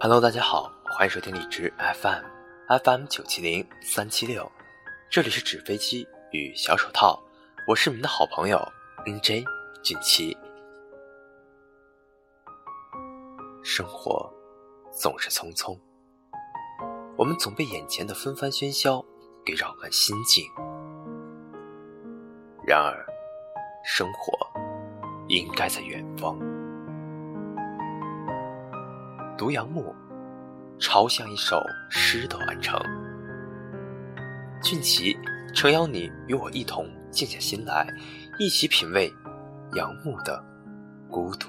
Hello，大家好，欢迎收听荔枝 FM FM 九七零三七六，这里是纸飞机与小手套，我是你们的好朋友 NJ 俊奇。生活总是匆匆，我们总被眼前的纷繁喧嚣给扰乱心境。然而，生活应该在远方。独杨牧，朝向一首诗的完成。俊奇诚邀你与我一同静下心来，一起品味杨牧的孤独。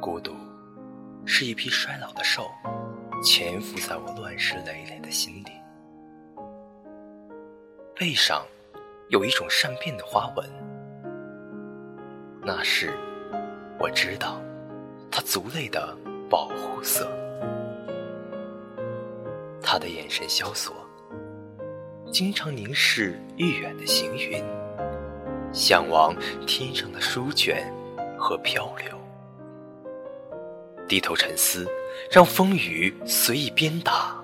孤独是一匹衰老的兽，潜伏在我乱石累累的心里。背上有一种善变的花纹，那是我知道他族类的保护色。他的眼神萧索，经常凝视愈远的行云，向往天上的书卷和漂流。低头沉思，让风雨随意鞭打。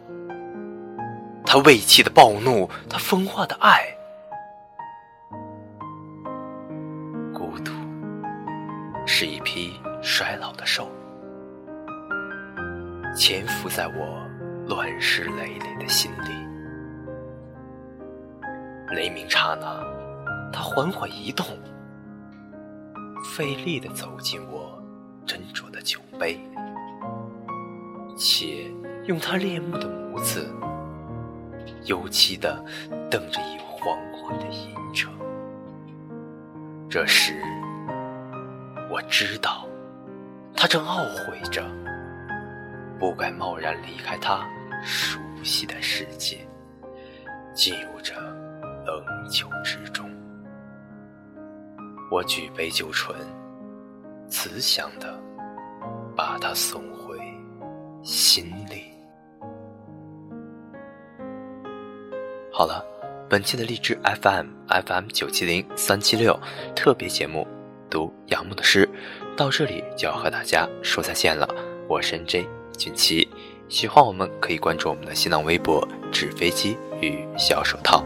他未气的暴怒，他风化的爱。孤独是一匹衰老的兽，潜伏在我乱石累累的心里。雷鸣刹那，他缓缓移动，费力的走进我斟酌的酒杯。且用他猎目的眸子，幽凄的瞪着已黄昏的银城。这时，我知道，他正懊悔着，不该贸然离开他熟悉的世界，进入这冷酒之中。我举杯就醇，慈祥的把他送回。心里。好了，本期的荔枝 FM FM 九七零三七六特别节目读杨牧的诗，到这里就要和大家说再见了。我是 J 俊奇，喜欢我们可以关注我们的新浪微博“纸飞机与小手套”。